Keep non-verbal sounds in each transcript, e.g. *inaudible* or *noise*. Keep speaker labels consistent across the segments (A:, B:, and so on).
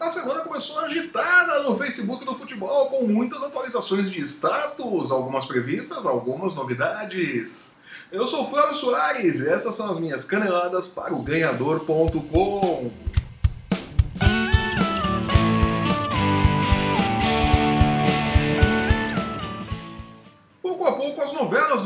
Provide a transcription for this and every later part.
A: A semana começou agitada no Facebook do futebol, com muitas atualizações de status, algumas previstas, algumas novidades. Eu sou o Flávio Soares e essas são as minhas caneladas para o Ganhador.com.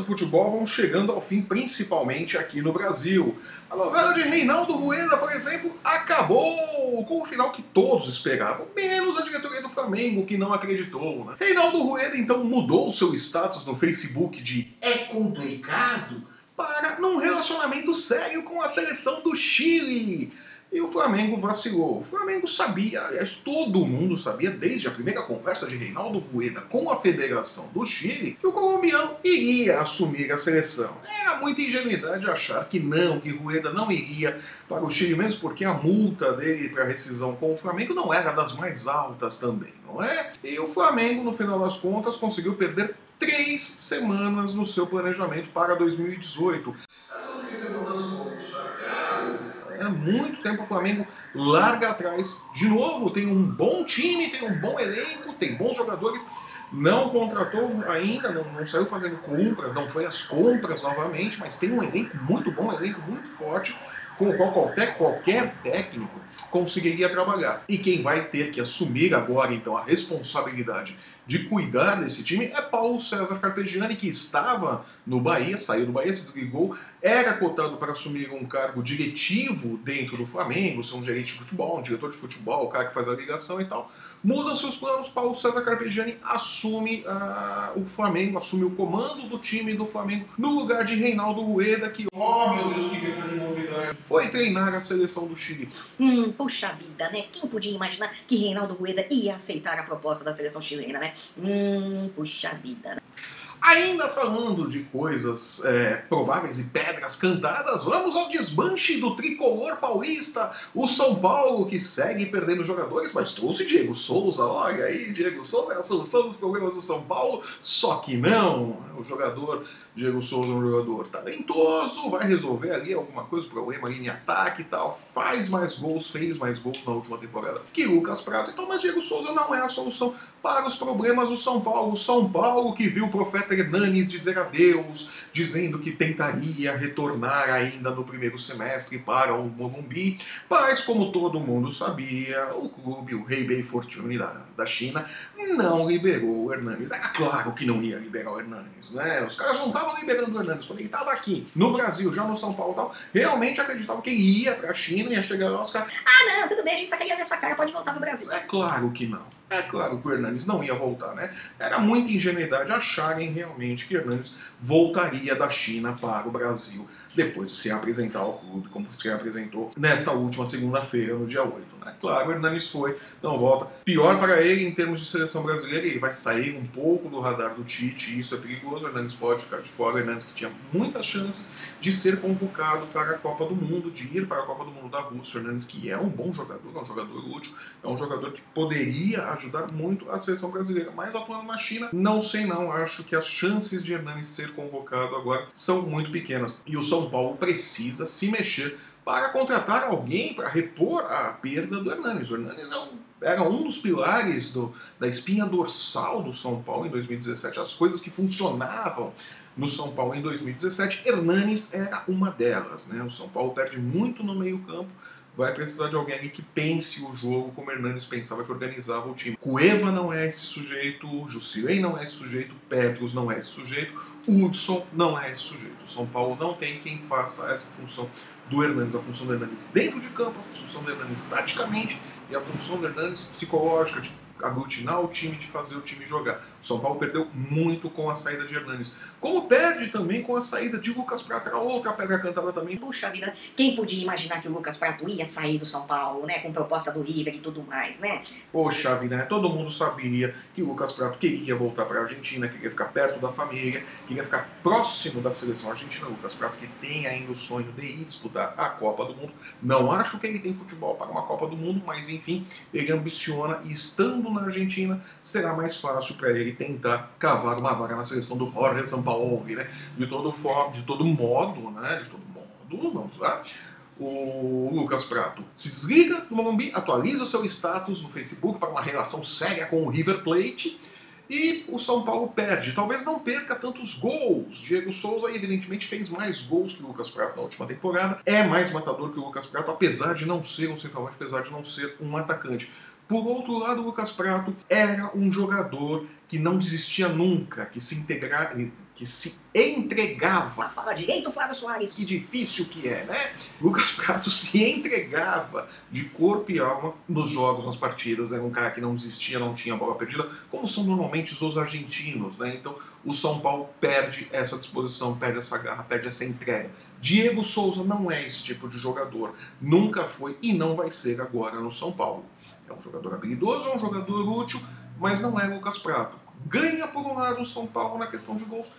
A: do futebol vão chegando ao fim, principalmente aqui no Brasil. A novela de Reinaldo Rueda, por exemplo, acabou com o final que todos esperavam, menos a diretoria do Flamengo, que não acreditou. Né? Reinaldo Rueda então mudou seu status no Facebook de é complicado para num relacionamento sério com a seleção do Chile. E o Flamengo vacilou. O Flamengo sabia, aliás, todo mundo sabia, desde a primeira conversa de Reinaldo Rueda com a Federação do Chile, que o colombiano iria assumir a seleção. Era muita ingenuidade achar que não, que Rueda não iria para o Chile, mesmo porque a multa dele para rescisão com o Flamengo não era das mais altas também, não é? E o Flamengo, no final das contas, conseguiu perder três semanas no seu planejamento para 2018. Essas três semanas há muito tempo o Flamengo larga atrás. De novo, tem um bom time, tem um bom elenco, tem bons jogadores. Não contratou ainda, não, não saiu fazendo compras, não foi às compras novamente, mas tem um elenco muito bom, um elenco muito forte com o qual qualquer, qualquer técnico conseguiria trabalhar. E quem vai ter que assumir agora, então, a responsabilidade de cuidar desse time é Paulo César Carpegiani, que estava no Bahia, saiu do Bahia, se desligou, era cotado para assumir um cargo diretivo dentro do Flamengo, ser um gerente de futebol, um diretor de futebol, o cara que faz a ligação e tal. Mudam seus planos, Paulo César Carpegiani assume uh, o Flamengo, assume o comando do time do Flamengo, no lugar de Reinaldo Rueda, que, oh meu Deus, que grande novidade, foi treinar a seleção do Chile.
B: Hum, puxa vida, né? Quem podia imaginar que Reinaldo Rueda ia aceitar a proposta da seleção chilena, né? Hum, puxa vida, né?
A: Ainda falando de coisas é, prováveis e pedras cantadas, vamos ao desmanche do tricolor paulista. O São Paulo, que segue perdendo jogadores, mas trouxe Diego Souza. Olha aí, Diego Souza é a solução dos problemas do São Paulo. Só que não. O jogador Diego Souza é um jogador talentoso, vai resolver ali alguma coisa, problema ali em ataque e tal. Faz mais gols, fez mais gols na última temporada que Lucas Prato. Então, mas Diego Souza não é a solução para os problemas do São Paulo. O São Paulo que viu o profeta Hernanes dizer adeus, dizendo que tentaria retornar ainda no primeiro semestre para o Morumbi, mas como todo mundo sabia, o clube, o Rei Bei Fortune da, da China, não liberou o Hernanes. Era claro que não ia liberar o Hernanes, né? Os caras não estavam liberando o Hernanes. Quando ele estava aqui, no Brasil, já no São Paulo e tal, realmente acreditavam que ele ia para a China, ia chegar lá, os caras...
B: Ah, não, tudo bem, a gente só queria ver sua cara, pode voltar pro Brasil.
A: É claro que não. É claro que o Hernandes não ia voltar, né? Era muita ingenuidade acharem realmente que Hernandes voltaria da China para o Brasil depois de se apresentar ao clube, como se apresentou nesta última segunda-feira, no dia 8. Né? Claro, o Hernanes foi, não volta. Pior para ele em termos de seleção brasileira, ele vai sair um pouco do radar do Tite, e isso é perigoso. O Hernanes pode ficar de fora. O Hernanes que tinha muitas chances de ser convocado para a Copa do Mundo, de ir para a Copa do Mundo da Rússia. O Hernanes que é um bom jogador, é um jogador útil, é um jogador que poderia ajudar muito a seleção brasileira. Mas atuando na China, não sei não. Acho que as chances de Hernanes ser convocado agora são muito pequenas. E o São Paulo precisa se mexer para contratar alguém para repor a perda do Hernanes. O Hernanes é um, era um dos pilares do, da espinha dorsal do São Paulo em 2017. As coisas que funcionavam no São Paulo em 2017, Hernanes era uma delas. Né? O São Paulo perde muito no meio-campo. Vai precisar de alguém que pense o jogo como Hernanes pensava que organizava o time. Cueva não é esse sujeito, Jusilei não é esse sujeito, Petros não é esse sujeito, Hudson não é esse sujeito. São Paulo não tem quem faça essa função do Hernandes, a função do Hernandes dentro de campo, a função do Hernandes taticamente e a função do Hernandes psicológica, de aglutinar o time, de fazer o time jogar. O São Paulo perdeu muito com a saída de Hernanes. Como perde também com a saída de Lucas Prato, era outra pedra cantada também.
B: Puxa vida, quem podia imaginar que o Lucas Prato ia sair do São Paulo, né? Com proposta do River e tudo mais, né?
A: Poxa vida, né? Todo mundo sabia que o Lucas Prato queria voltar para a Argentina, queria ficar perto da família, queria ficar próximo da seleção argentina. Lucas Prato que tem ainda o sonho de ir disputar a Copa do Mundo. Não acho que ele tem futebol para uma Copa do Mundo, mas enfim, ele ambiciona e estando na Argentina será mais fácil para ele tentar cavar uma vaga na seleção do Jorge Sampaoli, né? De todo, for, de todo modo, né? De todo modo, vamos lá. o Lucas Prato se desliga do Morumbi, atualiza seu status no Facebook para uma relação séria com o River Plate e o São Paulo perde. Talvez não perca tantos gols. Diego Souza, evidentemente, fez mais gols que o Lucas Prato na última temporada. É mais matador que o Lucas Prato, apesar de não ser um centroavante, apesar de não ser um atacante. Por outro lado, o Lucas Prato era um jogador que não desistia nunca, que se integrava, que se entregava.
B: Fala direito, Flávio Soares.
A: Que difícil que é, né? Lucas Prato *laughs* se entregava de corpo e alma nos jogos, nas partidas. Era um cara que não desistia, não tinha bola perdida, como são normalmente os argentinos, né? Então, o São Paulo perde essa disposição, perde essa garra, perde essa entrega. Diego Souza não é esse tipo de jogador. Nunca foi e não vai ser agora no São Paulo. É um jogador habilidoso, é um jogador útil, mas não é Lucas Prato. Ganha por um lado o São Paulo na questão de gols,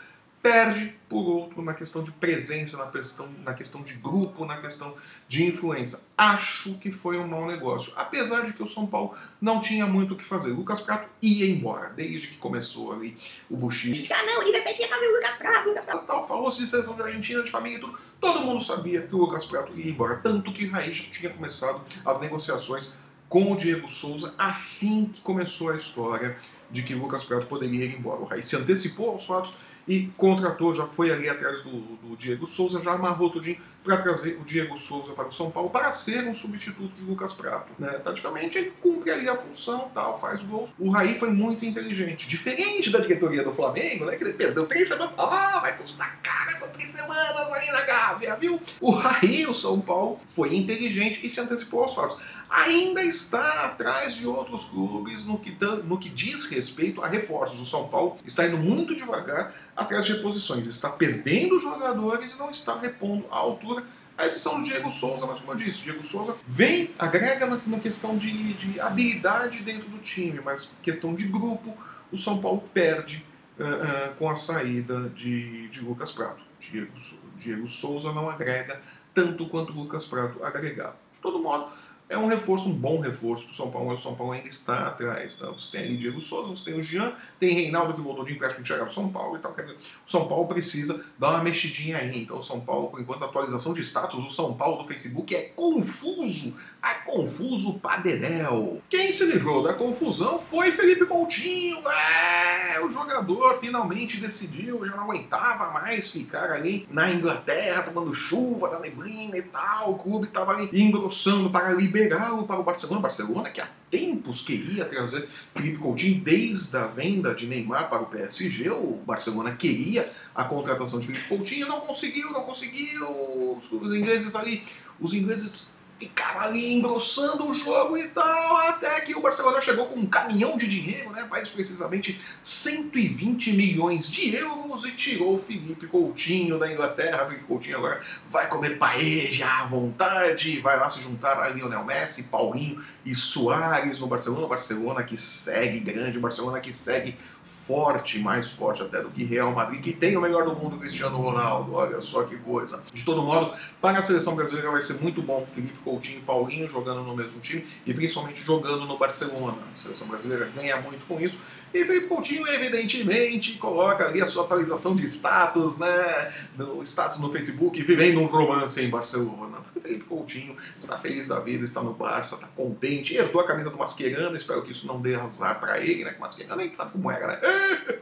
A: perde por outro na questão de presença, na questão, na questão de grupo, na questão de influência. Acho que foi um mau negócio, apesar de que o São Paulo não tinha muito o que fazer. Lucas Prato ia embora, desde que começou ali o buchicho.
B: Ah não, ele vai ter que fazer o Lucas Prato, Lucas Prato.
A: Tal, falou-se de seleção de Argentina, de família e tudo. Todo mundo sabia que o Lucas Prato ia embora, tanto que o Raiz já tinha começado as negociações com o Diego Souza assim que começou a história de que Lucas Prato poderia ir embora. O Raiz se antecipou aos fatos e contratou, já foi ali atrás do, do Diego Souza, já amarrou tudinho para trazer o Diego Souza para o São Paulo para ser um substituto de Lucas Prato. Né? Taticamente, ele cumpre ali a função, tal, faz gols. O Raí foi muito inteligente, diferente da diretoria do Flamengo, né? que perdeu três semanas, ah, vai custar caro essas três semanas ali na Gávea, viu? O Raí, o São Paulo, foi inteligente e se antecipou aos fatos ainda está atrás de outros clubes no que, no que diz respeito a reforços. O São Paulo está indo muito devagar atrás de reposições, está perdendo jogadores e não está repondo à altura. A exceção do Diego Souza, mas como eu disse, Diego Souza vem, agrega na, na questão de, de, habilidade dentro do time, mas questão de grupo, o São Paulo perde uh, uh, com a saída de, de Lucas Prato. Diego, Diego Souza não agrega tanto quanto Lucas Prato agregava. De todo modo, é um reforço, um bom reforço para o São Paulo, o São Paulo ainda está atrás. Tá? Você tem ali Diego Souza, você tem o Jean, tem Reinaldo que voltou de empréstimo de chegar para o São Paulo e tal. Quer dizer, o São Paulo precisa dar uma mexidinha aí. Então, o São Paulo, por enquanto, atualização de status, o São Paulo do Facebook é confuso. É confuso padedel. Quem se livrou da confusão foi Felipe Coutinho. É, o jogador finalmente decidiu, já não aguentava mais ficar ali na Inglaterra, tomando chuva da neblina e tal. O clube estava ali engrossando para liberá-lo para o Barcelona. Barcelona que há tempos queria trazer Felipe Coutinho desde a venda de Neymar para o PSG. O Barcelona queria a contratação de Felipe Coutinho, não conseguiu, não conseguiu. Os ingleses ali, os ingleses ficaram ali engrossando o jogo e tal, até que o Barcelona chegou com um caminhão de dinheiro, né, mais precisamente 120 milhões de euros e tirou o Felipe Coutinho da Inglaterra. Felipe Coutinho agora vai comer paeja à vontade, vai lá se juntar a Lionel Messi, Paulinho e Soares no Barcelona. O Barcelona que segue grande, o Barcelona que segue forte, mais forte até do que Real Madrid, que tem o melhor do mundo, Cristiano Ronaldo. Olha só que coisa. De todo modo, para a seleção brasileira vai ser muito bom Felipe Coutinho e Paulinho jogando no mesmo time e principalmente jogando no Barcelona. A seleção brasileira ganha muito com isso. E Felipe Coutinho, evidentemente, coloca ali a sua atualização de status, né? No status no Facebook, vivendo um romance em Barcelona. Felipe Coutinho está feliz da vida, está no Barça, está contente, herdou a camisa do Mascherano, espero que isso não dê azar para ele, né? Que Mascherano a gente sabe como é, né? like,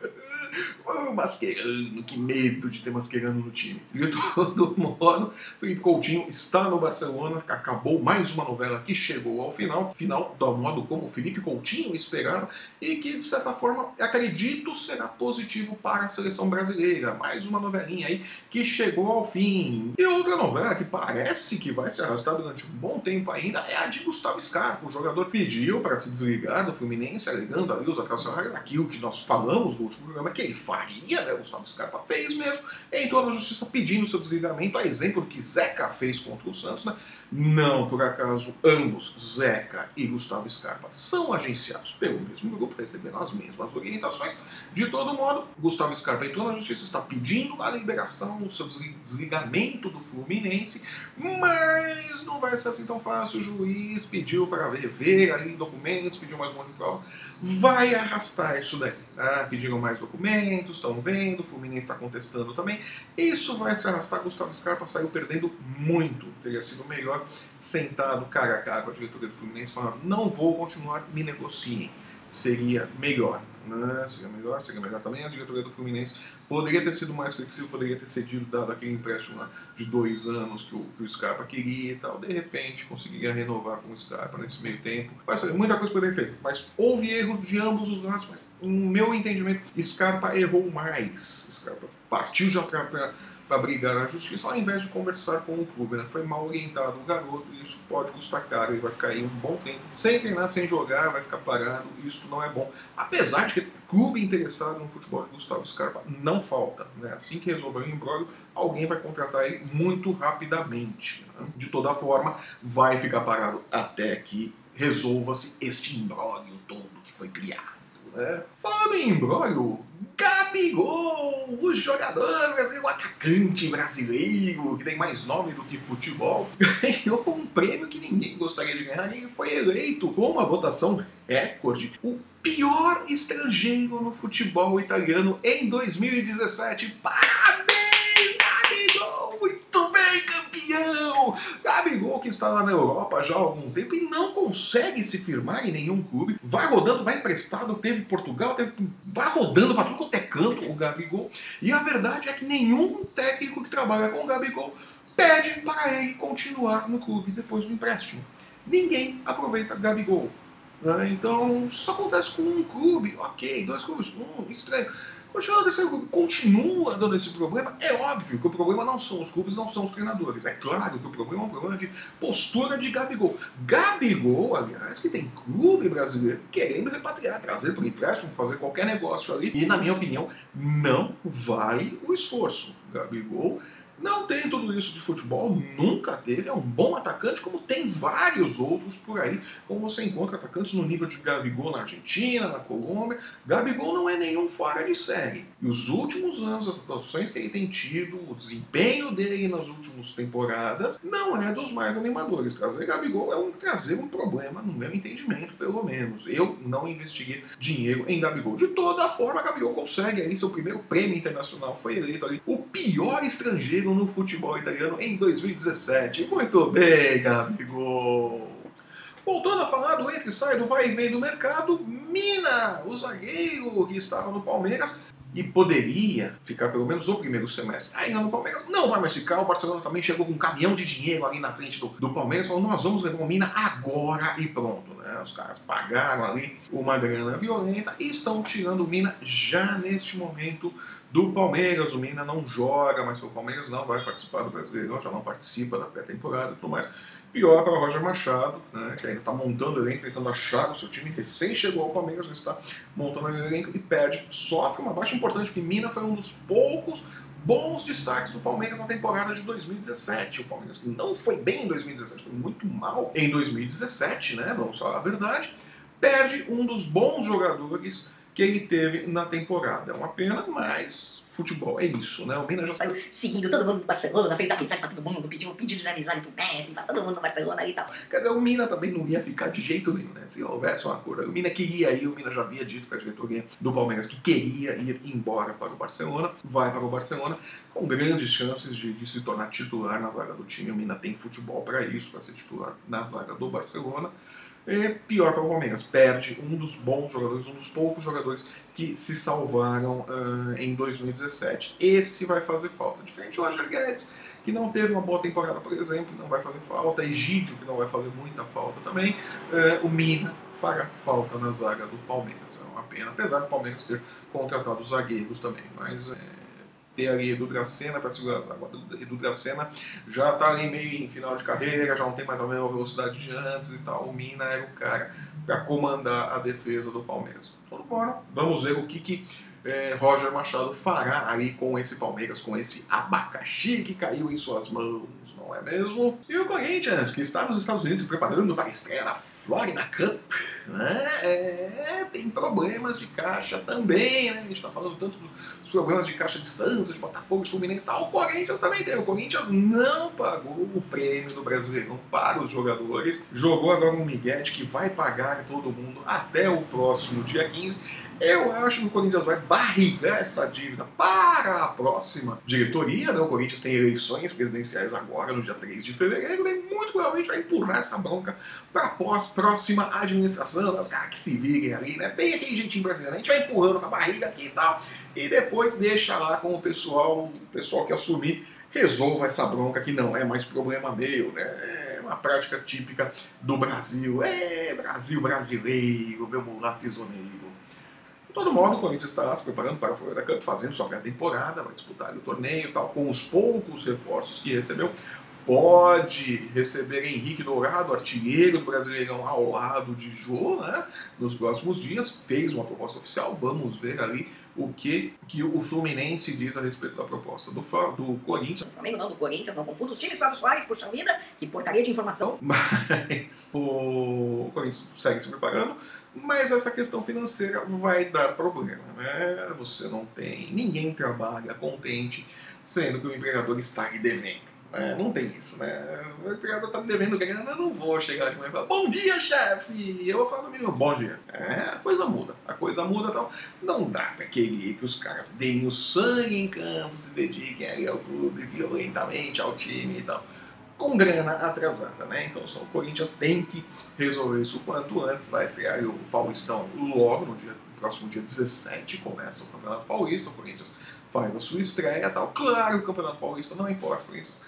A: *laughs* Oh, Mascherano, que medo de ter Mascherano no time. De todo *laughs* modo, Felipe Coutinho está no Barcelona, acabou mais uma novela que chegou ao final, final do modo como Felipe Coutinho esperava, e que de certa forma acredito será positivo para a seleção brasileira. Mais uma novelinha aí que chegou ao fim. E outra novela que parece que vai se arrastar durante um bom tempo ainda é a de Gustavo Scarpa. O jogador pediu para se desligar do Fluminense, alegando ali os atracionários, aquilo que nós falamos no último programa, que ele faria, né? Gustavo Scarpa fez mesmo, entrou na justiça pedindo seu desligamento, a exemplo do que Zeca fez contra o Santos, né? Não, por acaso, ambos, Zeca e Gustavo Scarpa, são agenciados pelo mesmo grupo, recebendo as mesmas orientações. De todo modo, Gustavo Scarpa entrou na justiça, está pedindo a liberação, o seu desligamento do Fluminense, mas não vai ser assim tão fácil. O juiz pediu para ver, ver ali documentos, pediu mais um monte de prova, vai arrastar isso daí Ah, pediram mais documentos, estão vendo, o Fluminense está contestando também. Isso vai se arrastar. Gustavo Scarpa saiu perdendo muito. Teria sido melhor sentado cara a cara com a diretoria do Fluminense falando: não vou continuar, me negociem. Seria melhor. Né? Seria melhor, seria melhor também. A diretoria do Fluminense poderia ter sido mais flexível, poderia ter cedido, dado aquele empréstimo de dois anos que o, que o Scarpa queria e tal. De repente, conseguiria renovar com o Scarpa nesse meio tempo. Ser muita coisa poderia ter feito, mas houve erros de ambos os lados. Mas, no meu entendimento, Scarpa errou mais. Scarpa partiu já para para brigar na justiça, ao invés de conversar com o clube. Né? Foi mal orientado o garoto e isso pode custar caro. Ele vai ficar aí um bom tempo sem treinar, sem jogar, vai ficar parado. Isso não é bom. Apesar de que clube interessado no futebol de Gustavo Scarpa não falta. Né? Assim que resolver o embrólio, alguém vai contratar ele muito rapidamente. Né? De toda forma, vai ficar parado até que resolva-se este embrólio todo que foi criado. Né? Falando em embrólio, Gabigol, o jogador brasileiro, o atacante brasileiro, que tem mais nome do que futebol, *laughs* ganhou um prêmio que ninguém gostaria de ganhar e foi eleito com uma votação recorde o pior estrangeiro no futebol italiano em 2017. Parabéns, Gabigol! Muito bem, Gabigol que está lá na Europa já há algum tempo e não consegue se firmar em nenhum clube. Vai rodando, vai emprestado, teve Portugal, teve... vai rodando para tudo quanto é canto o Gabigol. E a verdade é que nenhum técnico que trabalha com o Gabigol pede para ele continuar no clube depois do empréstimo. Ninguém aproveita Gabigol. Né? Então, isso acontece com um clube, ok, dois clubes, um, estranho. O clube continua dando esse problema. É óbvio que o problema não são os clubes, não são os treinadores. É claro que o problema é um problema de postura de Gabigol. Gabigol, aliás, que tem clube brasileiro querendo repatriar, trazer para o empréstimo, fazer qualquer negócio ali. E, na minha opinião, não vale o esforço. Gabigol não tem tudo isso de futebol, nunca teve. É um bom atacante, como tem vários outros por aí. Como você encontra atacantes no nível de Gabigol na Argentina, na Colômbia. Gabigol não é nenhum fora de série. E os últimos anos, as atuações que ele tem tido, o desempenho dele nas últimas temporadas, não é dos mais animadores. Trazer Gabigol é um, trazer um problema, no meu entendimento, pelo menos. Eu não investiguei dinheiro em Gabigol. De toda forma, Gabigol consegue aí seu primeiro prêmio internacional. Foi eleito ali o pior estrangeiro no futebol italiano em 2017. Muito bem, Gabigol! Voltando a falar do entre e sai, do vai e vem do mercado, Mina, o zagueiro que estava no Palmeiras, e poderia ficar pelo menos o primeiro semestre ainda no Palmeiras. Não vai mais ficar. O Barcelona também chegou com um caminhão de dinheiro ali na frente do, do Palmeiras, falou: nós vamos levar o Mina agora e pronto. Né? Os caras pagaram ali uma grana violenta e estão tirando o Mina já neste momento do Palmeiras. O Mina não joga mais pelo Palmeiras, não vai participar do Brasileirão, já não participa da pré-temporada e tudo mais. Pior para o Roger Machado, né, que ainda está montando o elenco, tentando achar o seu time, recém chegou ao Palmeiras, já está montando o elenco e perde. Sofre uma baixa importante, porque Mina foi um dos poucos bons destaques do Palmeiras na temporada de 2017. O Palmeiras que não foi bem em 2017, foi muito mal em 2017, né? Vamos falar a verdade. Perde um dos bons jogadores que ele teve na temporada. É uma pena, mas futebol. É isso, né? O Mina já
B: saiu seguindo todo mundo do Barcelona, fez amizade pra todo mundo, pediu um pedido de amizade pro Messi, pra todo mundo no Barcelona e tal.
A: Quer dizer, o Mina também não ia ficar de jeito nenhum, né? Se houvesse uma cor. O Mina queria ir, o Mina já havia dito para a diretoria do Palmeiras que queria ir embora para o Barcelona, vai para o Barcelona, com grandes chances de, de se tornar titular na zaga do time. O Mina tem futebol para isso, para ser titular na zaga do Barcelona. É pior para o Palmeiras, perde um dos bons jogadores, um dos poucos jogadores que se salvaram uh, em 2017. Esse vai fazer falta. Diferente do Roger Guedes, que não teve uma boa temporada, por exemplo, não vai fazer falta. Egídio, que não vai fazer muita falta também. Uh, o Mina fará falta na zaga do Palmeiras. É uma pena, apesar do Palmeiras ter contratado zagueiros também. Mas. É ter ali Edu Dracena para segurar as águas. Edu Dracena já está ali meio em final de carreira, já não tem mais a mesma velocidade de antes e tal. O Mina era o cara para comandar a defesa do Palmeiras. Então, bora, vamos ver o que, que é, Roger Machado fará ali com esse Palmeiras, com esse abacaxi que caiu em suas mãos, não é mesmo? E o Corinthians, que está nos Estados Unidos se preparando para a estreia na Florida Cup Né? É, tem problemas de caixa também, né? A gente está falando tanto dos problemas de caixa de Santos, de Botafogo, de Fluminense tal. O Corinthians também tem. O Corinthians não pagou o prêmio do Brasileirão para os jogadores. Jogou agora um Miguel que vai pagar todo mundo até o próximo dia 15. Eu acho que o Corinthians vai barrigar essa dívida para a próxima diretoria. Né? O Corinthians tem eleições presidenciais agora, no dia 3 de fevereiro, e muito provavelmente vai empurrar essa bronca para a próxima administração. Os caras que se virem ali, né? Bem aquele jeitinho brasileiro. A gente vai empurrando com a barriga aqui e tal. E depois deixa lá com o pessoal, o pessoal que assumir resolva essa bronca que não é mais problema meu, né? É uma prática típica do Brasil. É Brasil brasileiro, meu mulato prisioneiro. Todo modo, o Corinthians está se preparando para a Florida Cup, fazendo sua pré-temporada, vai disputar o torneio tal, com os poucos reforços que recebeu. Pode receber Henrique Dourado, artilheiro do Brasileirão, ao lado de Jô, né? Nos próximos dias. Fez uma proposta oficial. Vamos ver ali o que, que o Fluminense diz a respeito da proposta do, do Corinthians.
B: Flamengo não, do Corinthians, não confunda os times Fábio Soares, puxa vida, que porcaria de informação. *laughs*
A: Mas o Corinthians segue se preparando mas essa questão financeira vai dar problema, né? Você não tem, ninguém trabalha contente sendo que o empregador está lhe devendo. Né? Não tem isso, né? O empregador está me devendo grana, eu não vou chegar de manhã e falar, bom dia, chefe! Eu vou falar no mínimo, bom dia. É, a coisa muda, a coisa muda tal. Não dá para querer que os caras deem o sangue em campo, se dediquem ali ao clube violentamente, ao time e tal com grana atrasada, né? Então só o Corinthians tem que resolver isso o quanto antes, vai estrear o Paulistão logo no dia próximo dia 17 começa o Campeonato Paulista, o Corinthians faz a sua estreia tal. Claro o Campeonato Paulista não importa, o Corinthians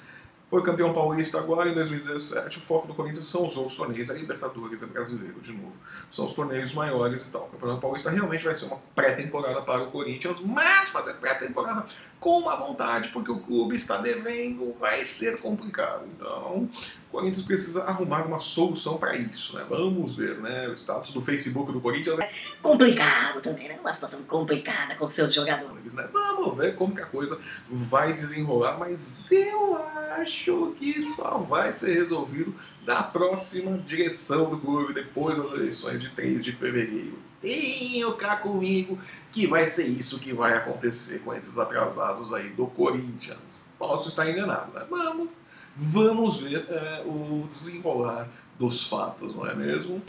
A: foi campeão paulista agora em 2017. O foco do Corinthians são os outros torneios, a Libertadores, é brasileiro de novo. São os torneios maiores e tal. O Campeonato Paulista realmente vai ser uma pré-temporada para o Corinthians, mas fazer pré-temporada com uma vontade, porque o clube está devendo, vai ser complicado. Então, o Corinthians precisa arrumar uma solução para isso, né? Vamos ver, né? O status do Facebook do Corinthians é
B: complicado também, né? Uma situação complicada com seus jogadores,
A: né? Vamos ver como que a coisa vai desenrolar, mas eu acho que só vai ser resolvido da próxima direção do clube depois das eleições de 3 de fevereiro. Tenho cá comigo que vai ser isso que vai acontecer com esses atrasados aí do Corinthians. Posso estar enganado, né? Vamos, vamos ver é, o desenrolar dos fatos, não é mesmo?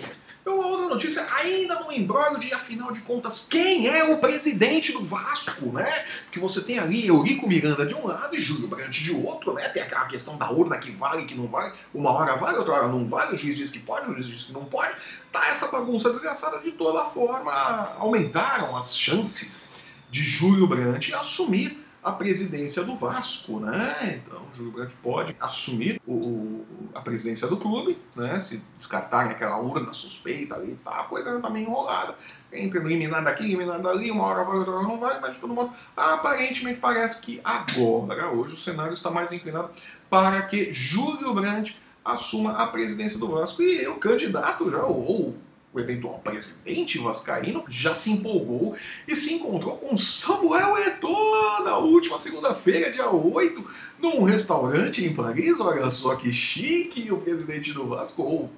A: Uma outra notícia, ainda no embrólio de, afinal de contas, quem é o presidente do Vasco, né? Que você tem ali Eurico Miranda de um lado e Júlio Brandt de outro, né? Tem aquela questão da urna que vale e que não vale. Uma hora vale, outra hora não vale. O juiz diz que pode, o juiz diz que não pode. Tá essa bagunça desgraçada de toda forma. Aumentaram as chances de Júlio Brandt assumir a presidência do Vasco, né? Então, o Júlio Brandt pode assumir o, a presidência do clube, né? Se descartarem aquela urna suspeita ali, tá, a coisa tá meio enrolada. Entra eliminado daqui, eliminado dali, uma hora vai, outra hora não vai, mas de todo modo, aparentemente parece que agora, hoje, o cenário está mais inclinado para que Júlio Brandt assuma a presidência do Vasco e o candidato já, ou o eventual presidente vascaíno, já se empolgou e se encontrou com Samuel Eto'o na última segunda-feira, dia 8, num restaurante em Paris. Olha só que chique o presidente do Vasco, ou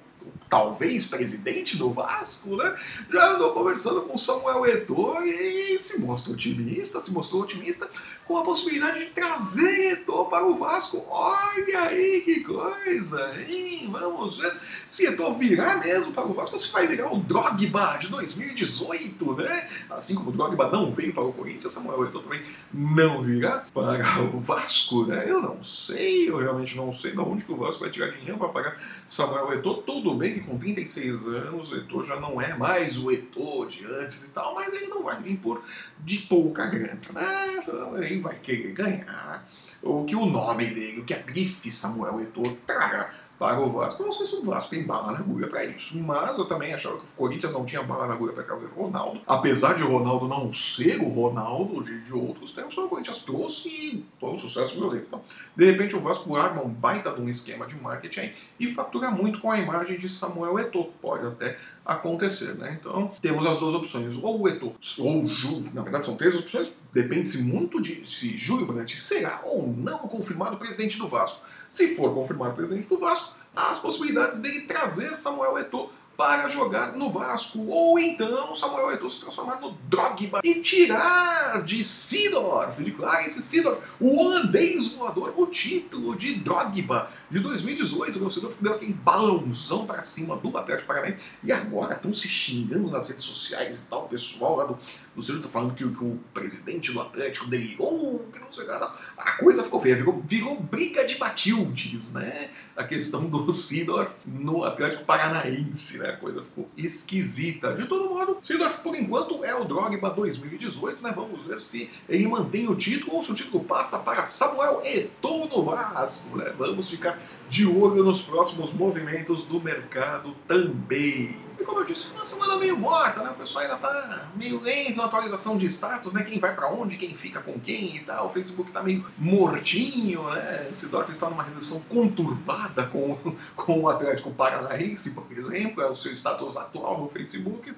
A: talvez presidente do Vasco, né? Já andou conversando com Samuel Eto'o e se mostrou otimista, se mostrou otimista com a possibilidade de trazer Eto'o para o Vasco. Olha aí que coisa, hein? Vamos ver se Eto'o virar mesmo para o Vasco ou se vai virar o Drogba de 2018, né? Assim como o Drogba não veio para o Corinthians, Samuel Eto'o também não virá para o Vasco, né? Eu não sei, eu realmente não sei de onde que o Vasco vai tirar dinheiro para pagar Samuel Eto'o. Tudo bem que com 36 anos o Eto'o já não é mais o Eto'o de antes e tal, mas ele não vai vir por de pouca grana, né? Então, vai querer ganhar o que o nome dele, o que a grife Samuel Eto'o traga para o Vasco. Não sei se o Vasco tem bala na agulha para isso, mas eu também achava que o Corinthians não tinha bala na agulha para trazer o Ronaldo. Apesar de o Ronaldo não ser o Ronaldo de, de outros tempos, o Corinthians trouxe todo o sucesso violento. Então, de repente o Vasco arma um baita de um esquema de marketing e fatura muito com a imagem de Samuel Eto'o. Pode até acontecer, né? Então, temos as duas opções, ou o Eto'o ou o Júlio. Na verdade, são três opções, depende-se muito de se Júlio Brandt será ou não confirmado presidente do Vasco. Se for confirmado presidente do Vasco, há as possibilidades dele trazer Samuel Eto'o para jogar no Vasco. Ou então Samuel Eto'o se transformar no Drogba e tirar de Sidorf, de Clarence Sidorf, o holandês voador, o título de Drogba de 2018. O Sidorf deu aquele balãozão para cima do Atlético Paranaense e agora estão se xingando nas redes sociais e tal. O pessoal lá do, do Sidorf tá falando que, que, o presidente do Atlético delirou, que não sei o que. A coisa ficou feia, virou, virou briga de Matildes, né? A questão do Sidorf no Atlético Paranaense, né? A coisa ficou esquisita. De todo modo, Sidorf, por enquanto, é o Drogba 2018, né? Vamos ver se ele mantém o título ou se o título passa para Samuel Eto'o no Vasco, né? Vamos ficar de olho nos próximos movimentos do mercado também. E como eu disse, uma semana meio morta, né? O pessoal ainda tá meio lento na atualização de status, né? Quem vai para onde, quem fica com quem e tal. O Facebook tá meio mortinho, né? Sidorf está numa relação conturbada com, com o Atlético Paranaense, por exemplo, é o seu status atual no Facebook.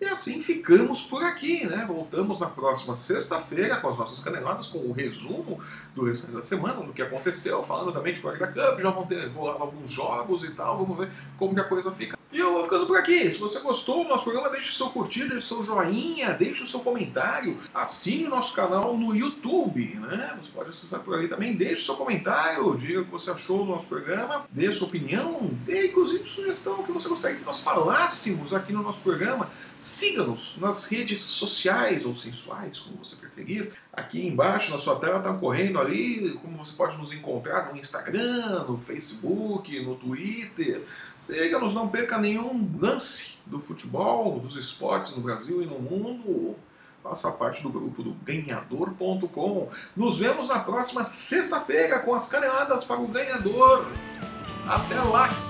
A: E assim ficamos por aqui, né? Voltamos na próxima sexta-feira com as nossas caneladas, com o resumo do restante da semana, do que aconteceu, falando também de Florida Cup, já vão ter rolado alguns jogos e tal, vamos ver como que a coisa fica. Ficando por aqui. Se você gostou do nosso programa, deixe o seu curtir, deixe o seu joinha, deixe o seu comentário, assine o nosso canal no YouTube, né? Você pode acessar por aí também, deixe o seu comentário, diga o que você achou do nosso programa, dê sua opinião, dê inclusive sugestão que você gostaria que nós falássemos aqui no nosso programa. Siga-nos nas redes sociais ou sensuais, como você preferir. Aqui embaixo na sua tela está correndo ali como você pode nos encontrar no Instagram, no Facebook, no Twitter. Siga-nos, não perca nenhum lance do futebol, dos esportes no Brasil e no mundo. Faça parte do grupo do ganhador.com. Nos vemos na próxima sexta-feira com as caneladas para o ganhador. Até lá!